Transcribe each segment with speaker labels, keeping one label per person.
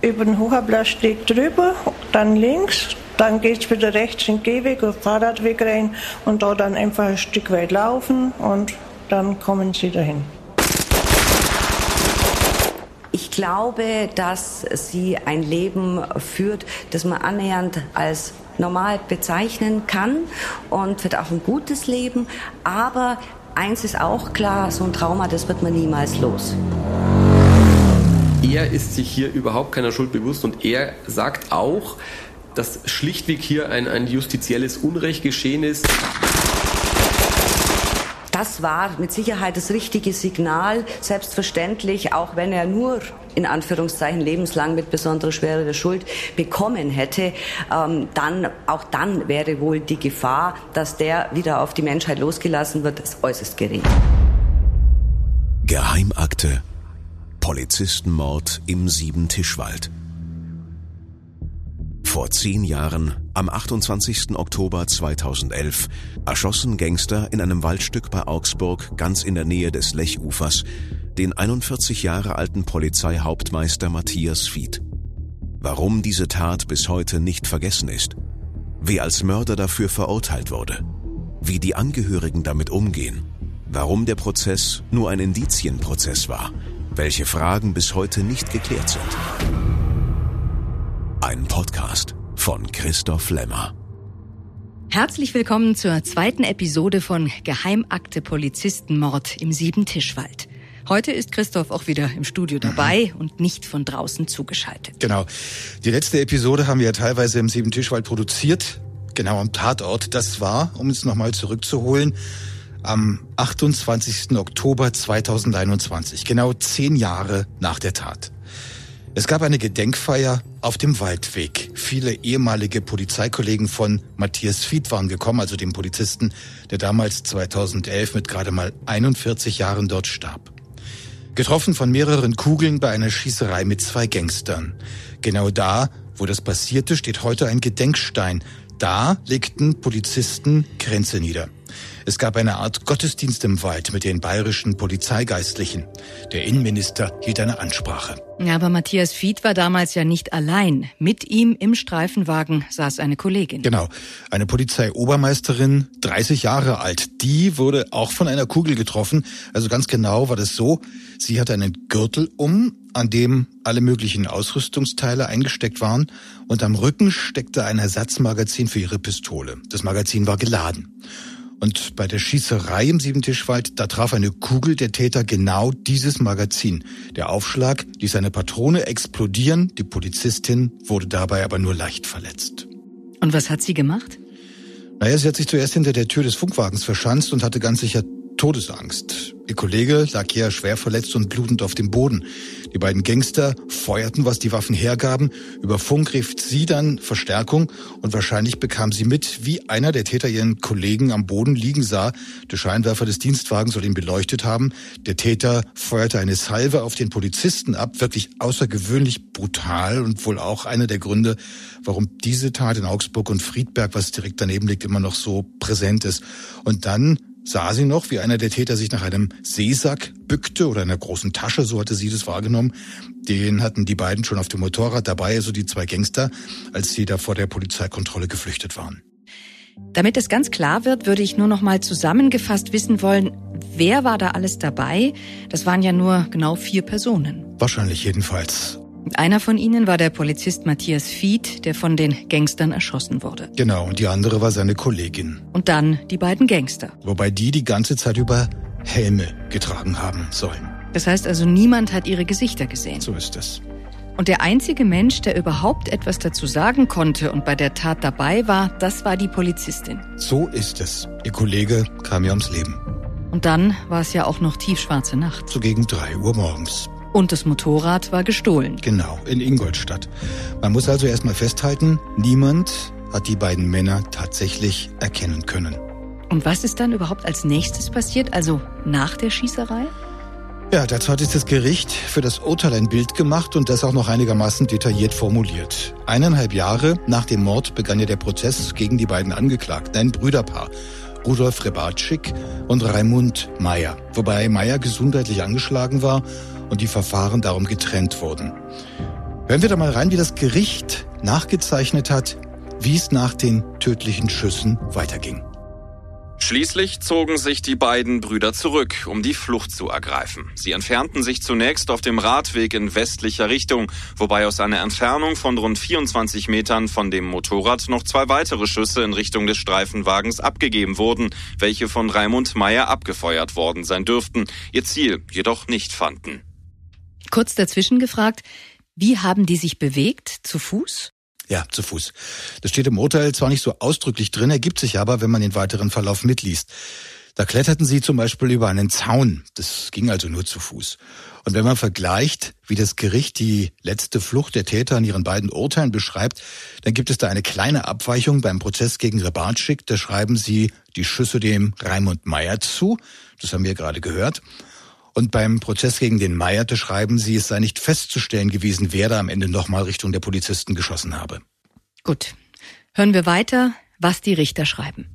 Speaker 1: über den Hochblattsteg drüber, dann links, dann geht es wieder rechts in den Gehweg auf Fahrradweg rein und da dann einfach ein Stück weit laufen und dann kommen sie dahin.
Speaker 2: Ich glaube, dass sie ein Leben führt, das man annähernd als normal bezeichnen kann und wird auch ein gutes Leben. Aber eins ist auch klar, so ein Trauma, das wird man niemals los.
Speaker 3: Er ist sich hier überhaupt keiner Schuld bewusst und er sagt auch, dass schlichtweg hier ein, ein justizielles Unrecht geschehen ist
Speaker 2: das war mit Sicherheit das richtige Signal. Selbstverständlich, auch wenn er nur in Anführungszeichen lebenslang mit besonderer Schwere der Schuld bekommen hätte, ähm, dann auch dann wäre wohl die Gefahr, dass der wieder auf die Menschheit losgelassen wird, äußerst gering.
Speaker 4: Geheimakte. Polizistenmord im Siebentischwald. Vor zehn Jahren, am 28. Oktober 2011, erschossen Gangster in einem Waldstück bei Augsburg ganz in der Nähe des Lechufers den 41 Jahre alten Polizeihauptmeister Matthias Fied. Warum diese Tat bis heute nicht vergessen ist, wer als Mörder dafür verurteilt wurde, wie die Angehörigen damit umgehen, warum der Prozess nur ein Indizienprozess war, welche Fragen bis heute nicht geklärt sind. Ein Podcast von Christoph Lemmer.
Speaker 5: Herzlich willkommen zur zweiten Episode von Geheimakte Polizistenmord im Siebentischwald. Heute ist Christoph auch wieder im Studio dabei mhm. und nicht von draußen zugeschaltet.
Speaker 6: Genau. Die letzte Episode haben wir ja teilweise im Siebentischwald produziert, genau am Tatort. Das war, um es nochmal zurückzuholen, am 28. Oktober 2021, genau zehn Jahre nach der Tat. Es gab eine Gedenkfeier auf dem Waldweg. Viele ehemalige Polizeikollegen von Matthias Fied waren gekommen, also dem Polizisten, der damals 2011 mit gerade mal 41 Jahren dort starb. Getroffen von mehreren Kugeln bei einer Schießerei mit zwei Gangstern. Genau da, wo das passierte, steht heute ein Gedenkstein. Da legten Polizisten Grenze nieder. Es gab eine Art Gottesdienst im Wald mit den bayerischen Polizeigeistlichen. Der Innenminister hielt eine Ansprache.
Speaker 5: Ja, aber Matthias Fied war damals ja nicht allein. Mit ihm im Streifenwagen saß eine Kollegin.
Speaker 6: Genau, eine Polizeiobermeisterin, 30 Jahre alt. Die wurde auch von einer Kugel getroffen. Also ganz genau war das so. Sie hatte einen Gürtel um, an dem alle möglichen Ausrüstungsteile eingesteckt waren und am Rücken steckte ein Ersatzmagazin für ihre Pistole. Das Magazin war geladen. Und bei der Schießerei im Siebentischwald, da traf eine Kugel der Täter genau dieses Magazin. Der Aufschlag ließ eine Patrone explodieren, die Polizistin wurde dabei aber nur leicht verletzt.
Speaker 5: Und was hat sie gemacht?
Speaker 6: Naja, sie hat sich zuerst hinter der Tür des Funkwagens verschanzt und hatte ganz sicher Todesangst. Ihr Kollege lag hier schwer verletzt und blutend auf dem Boden. Die beiden Gangster feuerten, was die Waffen hergaben. Über Funk rief sie dann Verstärkung und wahrscheinlich bekam sie mit, wie einer der Täter ihren Kollegen am Boden liegen sah. Der Scheinwerfer des Dienstwagens soll ihn beleuchtet haben. Der Täter feuerte eine Salve auf den Polizisten ab, wirklich außergewöhnlich brutal und wohl auch einer der Gründe, warum diese Tat in Augsburg und Friedberg, was direkt daneben liegt, immer noch so präsent ist. Und dann sah sie noch, wie einer der Täter sich nach einem Seesack bückte oder einer großen Tasche, so hatte sie das wahrgenommen. Den hatten die beiden schon auf dem Motorrad dabei, also die zwei Gangster, als sie da vor der Polizeikontrolle geflüchtet waren.
Speaker 5: Damit es ganz klar wird, würde ich nur noch mal zusammengefasst wissen wollen, wer war da alles dabei? Das waren ja nur genau vier Personen.
Speaker 6: Wahrscheinlich jedenfalls.
Speaker 5: Einer von ihnen war der Polizist Matthias Fied, der von den Gangstern erschossen wurde.
Speaker 6: Genau, und die andere war seine Kollegin.
Speaker 5: Und dann die beiden Gangster.
Speaker 6: Wobei die die ganze Zeit über Helme getragen haben sollen.
Speaker 5: Das heißt also, niemand hat ihre Gesichter gesehen.
Speaker 6: So ist es.
Speaker 5: Und der einzige Mensch, der überhaupt etwas dazu sagen konnte und bei der Tat dabei war, das war die Polizistin.
Speaker 6: So ist es. Ihr Kollege kam ja ums Leben.
Speaker 5: Und dann war es ja auch noch tiefschwarze Nacht.
Speaker 6: So gegen drei Uhr morgens.
Speaker 5: Und das Motorrad war gestohlen.
Speaker 6: Genau, in Ingolstadt. Man muss also erstmal festhalten, niemand hat die beiden Männer tatsächlich erkennen können.
Speaker 5: Und was ist dann überhaupt als nächstes passiert, also nach der Schießerei?
Speaker 6: Ja, dazu hat sich das Gericht für das Urteil ein Bild gemacht und das auch noch einigermaßen detailliert formuliert. Eineinhalb Jahre nach dem Mord begann ja der Prozess gegen die beiden Angeklagten, ein Brüderpaar. Rudolf Rebatschik und Raimund Meyer. Wobei Meyer gesundheitlich angeschlagen war und die Verfahren darum getrennt wurden. Hören wir da mal rein, wie das Gericht nachgezeichnet hat, wie es nach den tödlichen Schüssen weiterging.
Speaker 7: Schließlich zogen sich die beiden Brüder zurück, um die Flucht zu ergreifen. Sie entfernten sich zunächst auf dem Radweg in westlicher Richtung, wobei aus einer Entfernung von rund 24 Metern von dem Motorrad noch zwei weitere Schüsse in Richtung des Streifenwagens abgegeben wurden, welche von Raimund Meyer abgefeuert worden sein dürften, ihr Ziel jedoch nicht fanden.
Speaker 5: Kurz dazwischen gefragt, wie haben die sich bewegt? Zu Fuß?
Speaker 6: Ja, zu Fuß. Das steht im Urteil zwar nicht so ausdrücklich drin, ergibt sich aber, wenn man den weiteren Verlauf mitliest. Da kletterten sie zum Beispiel über einen Zaun. Das ging also nur zu Fuß. Und wenn man vergleicht, wie das Gericht die letzte Flucht der Täter in ihren beiden Urteilen beschreibt, dann gibt es da eine kleine Abweichung beim Prozess gegen Rebarczyk. Da schreiben sie die Schüsse dem Raimund Meyer zu. Das haben wir gerade gehört. Und beim Prozess gegen den Meierte schreiben sie, es sei nicht festzustellen gewesen, wer da am Ende nochmal Richtung der Polizisten geschossen habe.
Speaker 5: Gut. Hören wir weiter, was die Richter schreiben.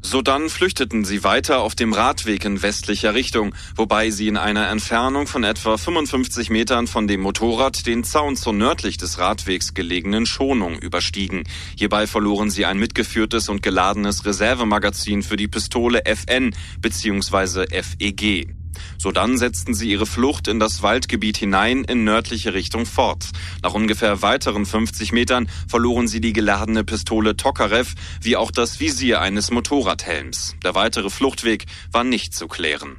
Speaker 7: Sodann flüchteten sie weiter auf dem Radweg in westlicher Richtung, wobei sie in einer Entfernung von etwa 55 Metern von dem Motorrad den Zaun zur nördlich des Radwegs gelegenen Schonung überstiegen. Hierbei verloren sie ein mitgeführtes und geladenes Reservemagazin für die Pistole FN bzw. FEG. Sodann setzten sie ihre Flucht in das Waldgebiet hinein in nördliche Richtung fort. Nach ungefähr weiteren 50 Metern verloren sie die geladene Pistole Tokarev wie auch das Visier eines Motorradhelms. Der weitere Fluchtweg war nicht zu klären.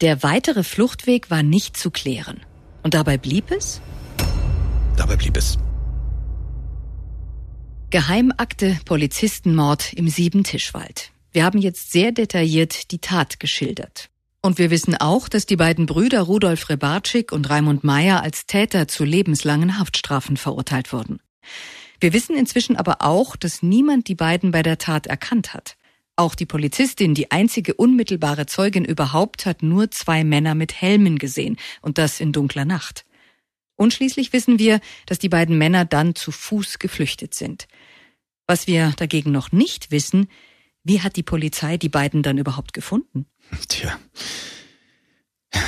Speaker 5: Der weitere Fluchtweg war nicht zu klären. Und dabei blieb es?
Speaker 6: Dabei blieb es.
Speaker 5: Geheimakte Polizistenmord im Siebentischwald. Wir haben jetzt sehr detailliert die Tat geschildert. Und wir wissen auch, dass die beiden Brüder Rudolf Rebarczyk und Raimund Meyer als Täter zu lebenslangen Haftstrafen verurteilt wurden. Wir wissen inzwischen aber auch, dass niemand die beiden bei der Tat erkannt hat. Auch die Polizistin, die einzige unmittelbare Zeugin überhaupt, hat nur zwei Männer mit Helmen gesehen, und das in dunkler Nacht. Und schließlich wissen wir, dass die beiden Männer dann zu Fuß geflüchtet sind. Was wir dagegen noch nicht wissen, wie hat die Polizei die beiden dann überhaupt gefunden?
Speaker 6: Tja.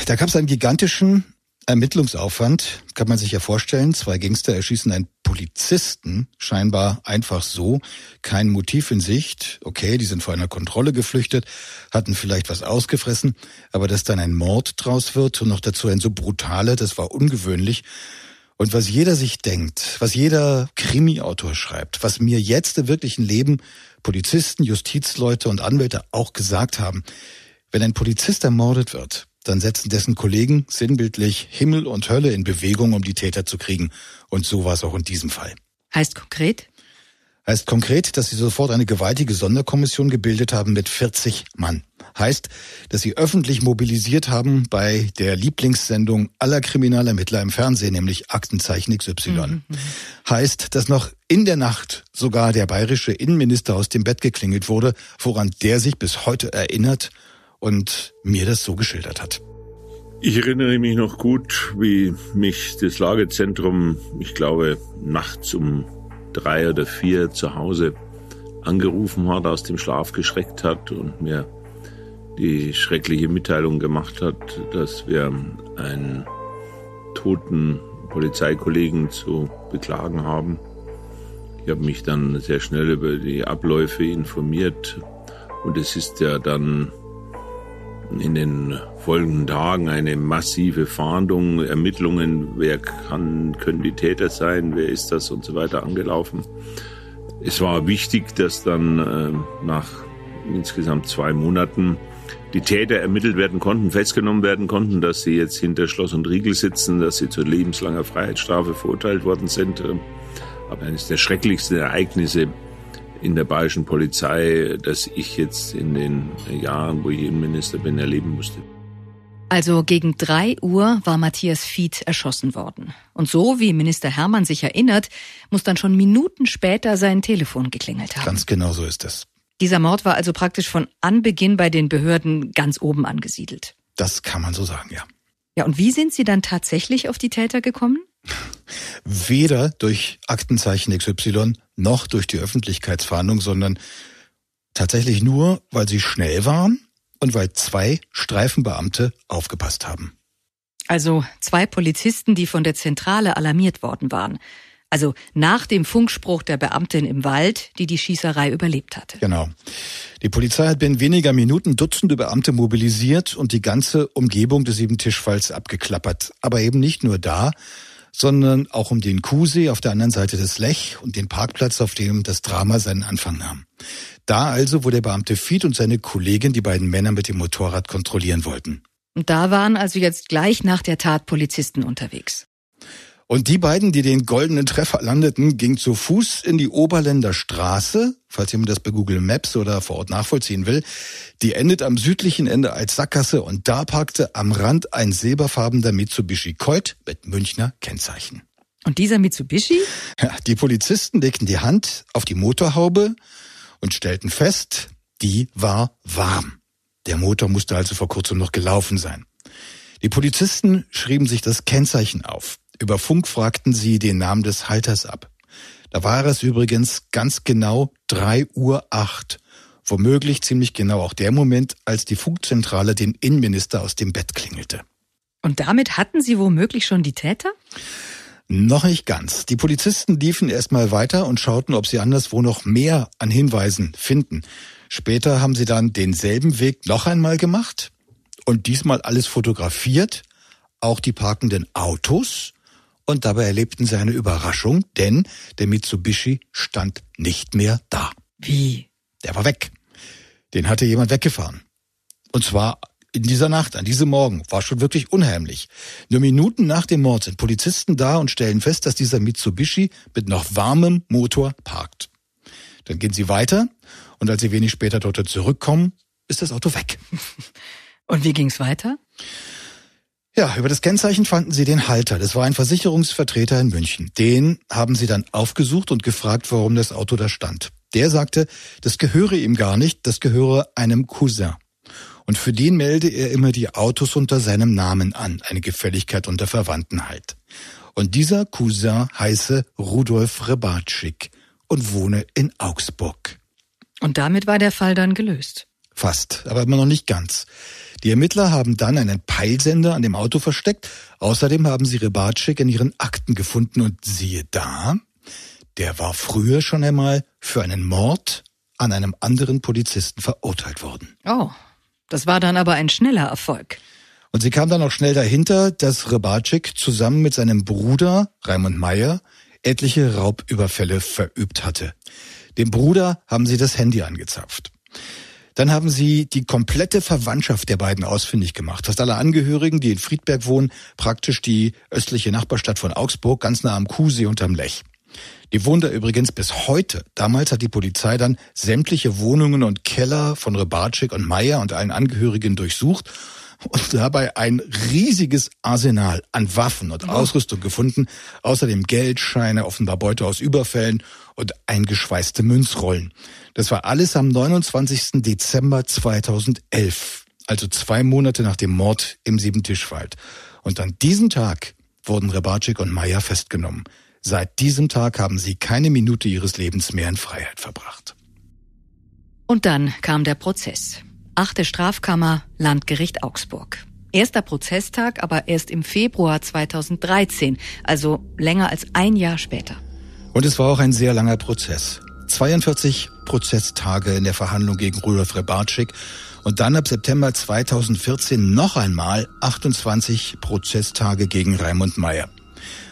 Speaker 6: Da gab es einen gigantischen Ermittlungsaufwand, kann man sich ja vorstellen. Zwei Gangster erschießen einen Polizisten, scheinbar einfach so, kein Motiv in Sicht. Okay, die sind vor einer Kontrolle geflüchtet, hatten vielleicht was ausgefressen, aber dass dann ein Mord draus wird und noch dazu ein so brutaler, das war ungewöhnlich. Und was jeder sich denkt, was jeder Krimi-Autor schreibt, was mir jetzt im wirklichen Leben Polizisten, Justizleute und Anwälte auch gesagt haben, wenn ein Polizist ermordet wird, dann setzen dessen Kollegen sinnbildlich Himmel und Hölle in Bewegung, um die Täter zu kriegen. Und so war es auch in diesem Fall.
Speaker 5: Heißt konkret?
Speaker 6: Heißt konkret, dass sie sofort eine gewaltige Sonderkommission gebildet haben mit 40 Mann. Heißt, dass sie öffentlich mobilisiert haben bei der Lieblingssendung aller Kriminalermittler im Fernsehen, nämlich Aktenzeichen XY. Mhm, mhm. Heißt, dass noch in der Nacht sogar der bayerische Innenminister aus dem Bett geklingelt wurde, woran der sich bis heute erinnert und mir das so geschildert hat.
Speaker 8: Ich erinnere mich noch gut, wie mich das Lagezentrum, ich glaube, nachts um drei oder vier zu Hause angerufen hat, aus dem Schlaf geschreckt hat und mir die schreckliche Mitteilung gemacht hat, dass wir einen toten Polizeikollegen zu beklagen haben. Ich habe mich dann sehr schnell über die Abläufe informiert und es ist ja dann in den folgenden Tagen eine massive Fahndung, Ermittlungen, wer kann, können die Täter sein, wer ist das und so weiter angelaufen. Es war wichtig, dass dann äh, nach insgesamt zwei Monaten die Täter ermittelt werden konnten, festgenommen werden konnten, dass sie jetzt hinter Schloss und Riegel sitzen, dass sie zu lebenslanger Freiheitsstrafe verurteilt worden sind. Aber eines der schrecklichsten Ereignisse in der bayerischen Polizei, das ich jetzt in den Jahren, wo ich Innenminister bin, erleben musste.
Speaker 5: Also gegen drei Uhr war Matthias Fied erschossen worden. Und so, wie Minister Hermann sich erinnert, muss dann schon Minuten später sein Telefon geklingelt haben.
Speaker 6: Ganz genau so ist es.
Speaker 5: Dieser Mord war also praktisch von Anbeginn bei den Behörden ganz oben angesiedelt.
Speaker 6: Das kann man so sagen, ja.
Speaker 5: Ja, und wie sind Sie dann tatsächlich auf die Täter gekommen?
Speaker 6: Weder durch Aktenzeichen XY noch durch die Öffentlichkeitsfahndung, sondern tatsächlich nur, weil sie schnell waren und weil zwei Streifenbeamte aufgepasst haben.
Speaker 5: Also zwei Polizisten, die von der Zentrale alarmiert worden waren. Also nach dem Funkspruch der Beamtin im Wald, die die Schießerei überlebt hatte.
Speaker 6: Genau. Die Polizei hat binnen weniger Minuten Dutzende Beamte mobilisiert und die ganze Umgebung des Siebentischfalls abgeklappert. Aber eben nicht nur da, sondern auch um den Kuhsee auf der anderen Seite des Lech und den Parkplatz, auf dem das Drama seinen Anfang nahm. Da also, wo der Beamte Fied und seine Kollegin die beiden Männer mit dem Motorrad kontrollieren wollten.
Speaker 5: Und da waren also jetzt gleich nach der Tat Polizisten unterwegs.
Speaker 6: Und die beiden, die den goldenen Treffer landeten, gingen zu Fuß in die Oberländer Straße, falls jemand das bei Google Maps oder vor Ort nachvollziehen will. Die endet am südlichen Ende als Sackgasse und da parkte am Rand ein silberfarbener Mitsubishi Colt mit Münchner Kennzeichen.
Speaker 5: Und dieser Mitsubishi?
Speaker 6: Ja, die Polizisten legten die Hand auf die Motorhaube und stellten fest, die war warm. Der Motor musste also vor kurzem noch gelaufen sein. Die Polizisten schrieben sich das Kennzeichen auf. Über Funk fragten sie den Namen des Halters ab. Da war es übrigens ganz genau drei Uhr. acht. Womöglich ziemlich genau auch der Moment, als die Funkzentrale den Innenminister aus dem Bett klingelte.
Speaker 5: Und damit hatten Sie womöglich schon die Täter?
Speaker 6: Noch nicht ganz. Die Polizisten liefen erstmal weiter und schauten, ob sie anderswo noch mehr an Hinweisen finden. Später haben sie dann denselben Weg noch einmal gemacht und diesmal alles fotografiert, auch die parkenden Autos und dabei erlebten sie eine Überraschung, denn der Mitsubishi stand nicht mehr da.
Speaker 5: Wie?
Speaker 6: Der war weg. Den hatte jemand weggefahren. Und zwar in dieser Nacht, an diesem Morgen, war schon wirklich unheimlich. Nur Minuten nach dem Mord sind Polizisten da und stellen fest, dass dieser Mitsubishi mit noch warmem Motor parkt. Dann gehen sie weiter und als sie wenig später dort zurückkommen, ist das Auto weg.
Speaker 5: Und wie ging's weiter?
Speaker 6: Ja, über das Kennzeichen fanden sie den Halter. Das war ein Versicherungsvertreter in München. Den haben sie dann aufgesucht und gefragt, warum das Auto da stand. Der sagte, das gehöre ihm gar nicht, das gehöre einem Cousin. Und für den melde er immer die Autos unter seinem Namen an, eine Gefälligkeit unter Verwandtenheit. Und dieser Cousin heiße Rudolf Rebatschik und wohne in Augsburg.
Speaker 5: Und damit war der Fall dann gelöst.
Speaker 6: Fast, aber immer noch nicht ganz. Die Ermittler haben dann einen Peilsender an dem Auto versteckt. Außerdem haben sie Rebatschik in ihren Akten gefunden und siehe da, der war früher schon einmal für einen Mord an einem anderen Polizisten verurteilt worden.
Speaker 5: Oh, das war dann aber ein schneller Erfolg.
Speaker 6: Und sie kam dann auch schnell dahinter, dass Rebatschik zusammen mit seinem Bruder Raimund Meyer etliche Raubüberfälle verübt hatte. Dem Bruder haben sie das Handy angezapft. Dann haben sie die komplette Verwandtschaft der beiden ausfindig gemacht. Fast alle Angehörigen, die in Friedberg wohnen, praktisch die östliche Nachbarstadt von Augsburg, ganz nah am Kuhsee unterm Lech. Die wohnen da übrigens bis heute. Damals hat die Polizei dann sämtliche Wohnungen und Keller von Rebatschik und Meyer und allen Angehörigen durchsucht und dabei ein riesiges Arsenal an Waffen und Ausrüstung gefunden, außerdem Geldscheine, offenbar Beute aus Überfällen und eingeschweißte Münzrollen. Das war alles am 29. Dezember 2011, also zwei Monate nach dem Mord im Siebentischwald. Und an diesem Tag wurden Rebatschik und Meyer festgenommen. Seit diesem Tag haben sie keine Minute ihres Lebens mehr in Freiheit verbracht.
Speaker 5: Und dann kam der Prozess. Achte Strafkammer, Landgericht Augsburg. Erster Prozesstag aber erst im Februar 2013, also länger als ein Jahr später.
Speaker 6: Und es war auch ein sehr langer Prozess. 42 Prozesstage in der Verhandlung gegen Rudolf Rebatschik und dann ab September 2014 noch einmal 28 Prozesstage gegen Raimund Meyer.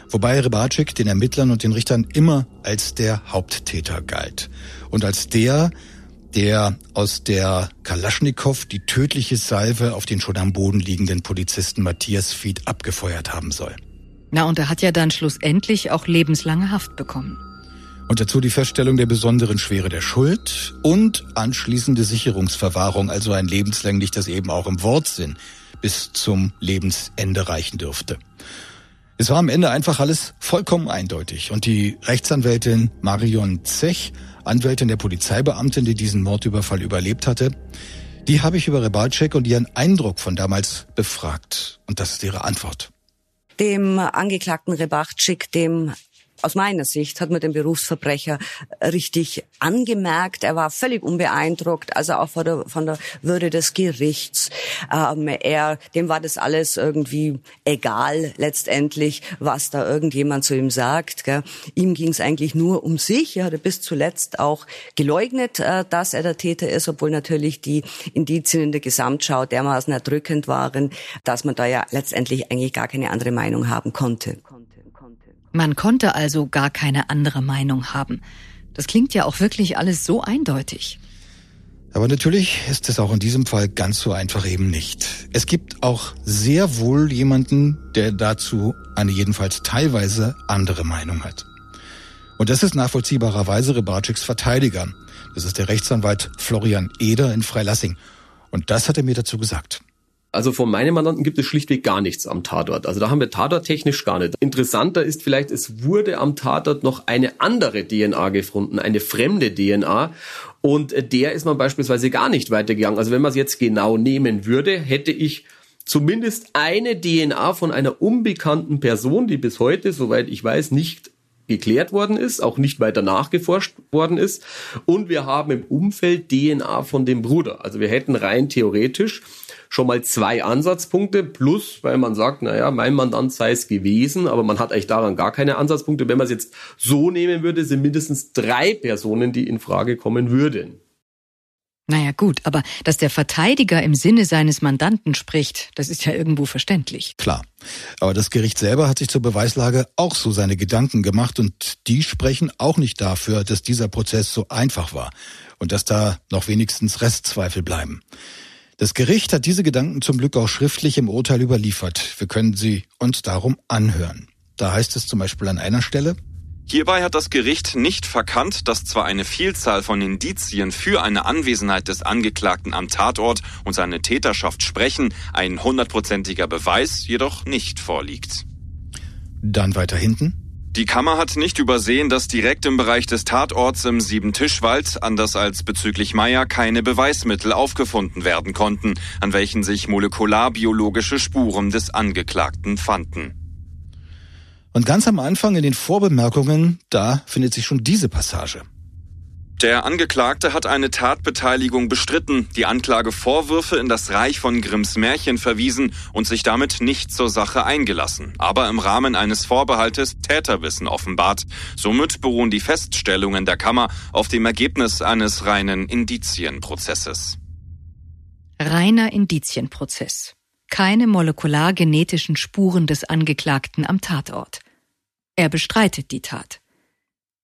Speaker 6: Wobei Rebatschik den Ermittlern und den Richtern immer als der Haupttäter galt. Und als der, der aus der Kalaschnikow die tödliche Salve auf den schon am Boden liegenden Polizisten Matthias Fied abgefeuert haben soll.
Speaker 5: Na, und er hat ja dann schlussendlich auch lebenslange Haft bekommen.
Speaker 6: Und dazu die Feststellung der besonderen Schwere der Schuld und anschließende Sicherungsverwahrung, also ein lebenslänglich, das eben auch im Wortsinn bis zum Lebensende reichen dürfte. Es war am Ende einfach alles vollkommen eindeutig und die Rechtsanwältin Marion Zech Anwältin der Polizeibeamtin, die diesen Mordüberfall überlebt hatte. Die habe ich über Rebalcek und ihren Eindruck von damals befragt. Und das ist ihre Antwort.
Speaker 2: Dem Angeklagten Rebatschik, dem aus meiner Sicht hat man den Berufsverbrecher richtig angemerkt. Er war völlig unbeeindruckt, also auch von der, von der Würde des Gerichts. Ähm, er, dem war das alles irgendwie egal letztendlich, was da irgendjemand zu ihm sagt. Gell. Ihm ging es eigentlich nur um sich. Er hatte bis zuletzt auch geleugnet, äh, dass er der Täter ist, obwohl natürlich die Indizien in der Gesamtschau dermaßen erdrückend waren, dass man da ja letztendlich eigentlich gar keine andere Meinung haben konnte.
Speaker 5: Man konnte also gar keine andere Meinung haben. Das klingt ja auch wirklich alles so eindeutig.
Speaker 6: Aber natürlich ist es auch in diesem Fall ganz so einfach eben nicht. Es gibt auch sehr wohl jemanden, der dazu eine jedenfalls teilweise andere Meinung hat. Und das ist nachvollziehbarerweise Rebarczyks Verteidiger. Das ist der Rechtsanwalt Florian Eder in Freilassing. Und das hat er mir dazu gesagt.
Speaker 3: Also von meinem Mandanten gibt es schlichtweg gar nichts am Tatort. Also da haben wir tatorttechnisch gar nicht. Interessanter ist vielleicht, es wurde am Tatort noch eine andere DNA gefunden, eine fremde DNA. Und der ist man beispielsweise gar nicht weitergegangen. Also wenn man es jetzt genau nehmen würde, hätte ich zumindest eine DNA von einer unbekannten Person, die bis heute, soweit ich weiß, nicht geklärt worden ist, auch nicht weiter nachgeforscht worden ist. Und wir haben im Umfeld DNA von dem Bruder. Also wir hätten rein theoretisch schon mal zwei Ansatzpunkte plus, weil man sagt, naja, mein Mandant sei es gewesen, aber man hat eigentlich daran gar keine Ansatzpunkte. Wenn man es jetzt so nehmen würde, sind mindestens drei Personen, die in Frage kommen würden.
Speaker 5: Naja gut, aber dass der Verteidiger im Sinne seines Mandanten spricht, das ist ja irgendwo verständlich.
Speaker 6: Klar. Aber das Gericht selber hat sich zur Beweislage auch so seine Gedanken gemacht und die sprechen auch nicht dafür, dass dieser Prozess so einfach war und dass da noch wenigstens Restzweifel bleiben. Das Gericht hat diese Gedanken zum Glück auch schriftlich im Urteil überliefert. Wir können sie uns darum anhören. Da heißt es zum Beispiel an einer Stelle,
Speaker 7: Hierbei hat das Gericht nicht verkannt, dass zwar eine Vielzahl von Indizien für eine Anwesenheit des Angeklagten am Tatort und seine Täterschaft sprechen, ein hundertprozentiger Beweis jedoch nicht vorliegt.
Speaker 6: Dann weiter hinten.
Speaker 7: Die Kammer hat nicht übersehen, dass direkt im Bereich des Tatorts im Siebentischwald, anders als bezüglich Meyer, keine Beweismittel aufgefunden werden konnten, an welchen sich molekularbiologische Spuren des Angeklagten fanden.
Speaker 6: Und ganz am Anfang in den Vorbemerkungen, da findet sich schon diese Passage.
Speaker 7: Der Angeklagte hat eine Tatbeteiligung bestritten, die Anklagevorwürfe in das Reich von Grimms Märchen verwiesen und sich damit nicht zur Sache eingelassen, aber im Rahmen eines Vorbehaltes Täterwissen offenbart. Somit beruhen die Feststellungen der Kammer auf dem Ergebnis eines reinen Indizienprozesses.
Speaker 5: Reiner Indizienprozess. Keine molekulargenetischen Spuren des Angeklagten am Tatort. Er bestreitet die Tat.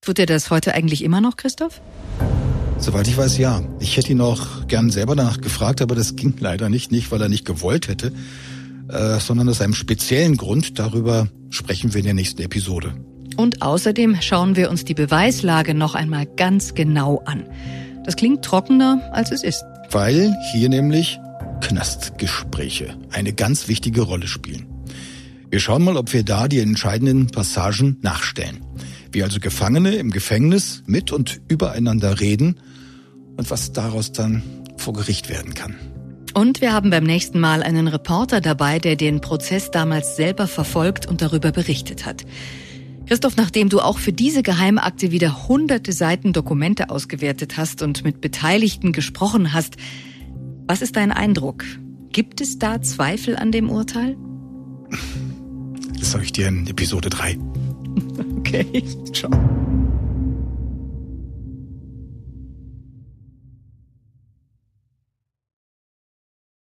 Speaker 5: Tut er das heute eigentlich immer noch, Christoph?
Speaker 6: Soweit ich weiß, ja. Ich hätte ihn auch gern selber danach gefragt, aber das ging leider nicht, nicht weil er nicht gewollt hätte, äh, sondern aus einem speziellen Grund. Darüber sprechen wir in der nächsten Episode.
Speaker 5: Und außerdem schauen wir uns die Beweislage noch einmal ganz genau an. Das klingt trockener, als es ist.
Speaker 6: Weil hier nämlich Knastgespräche eine ganz wichtige Rolle spielen. Wir schauen mal, ob wir da die entscheidenden Passagen nachstellen wie also Gefangene im Gefängnis mit und übereinander reden und was daraus dann vor Gericht werden kann.
Speaker 5: Und wir haben beim nächsten Mal einen Reporter dabei, der den Prozess damals selber verfolgt und darüber berichtet hat. Christoph, nachdem du auch für diese Geheimakte wieder hunderte Seiten Dokumente ausgewertet hast und mit Beteiligten gesprochen hast, was ist dein Eindruck? Gibt es da Zweifel an dem Urteil?
Speaker 6: Das sage ich dir in Episode 3.
Speaker 5: Okay. Ciao.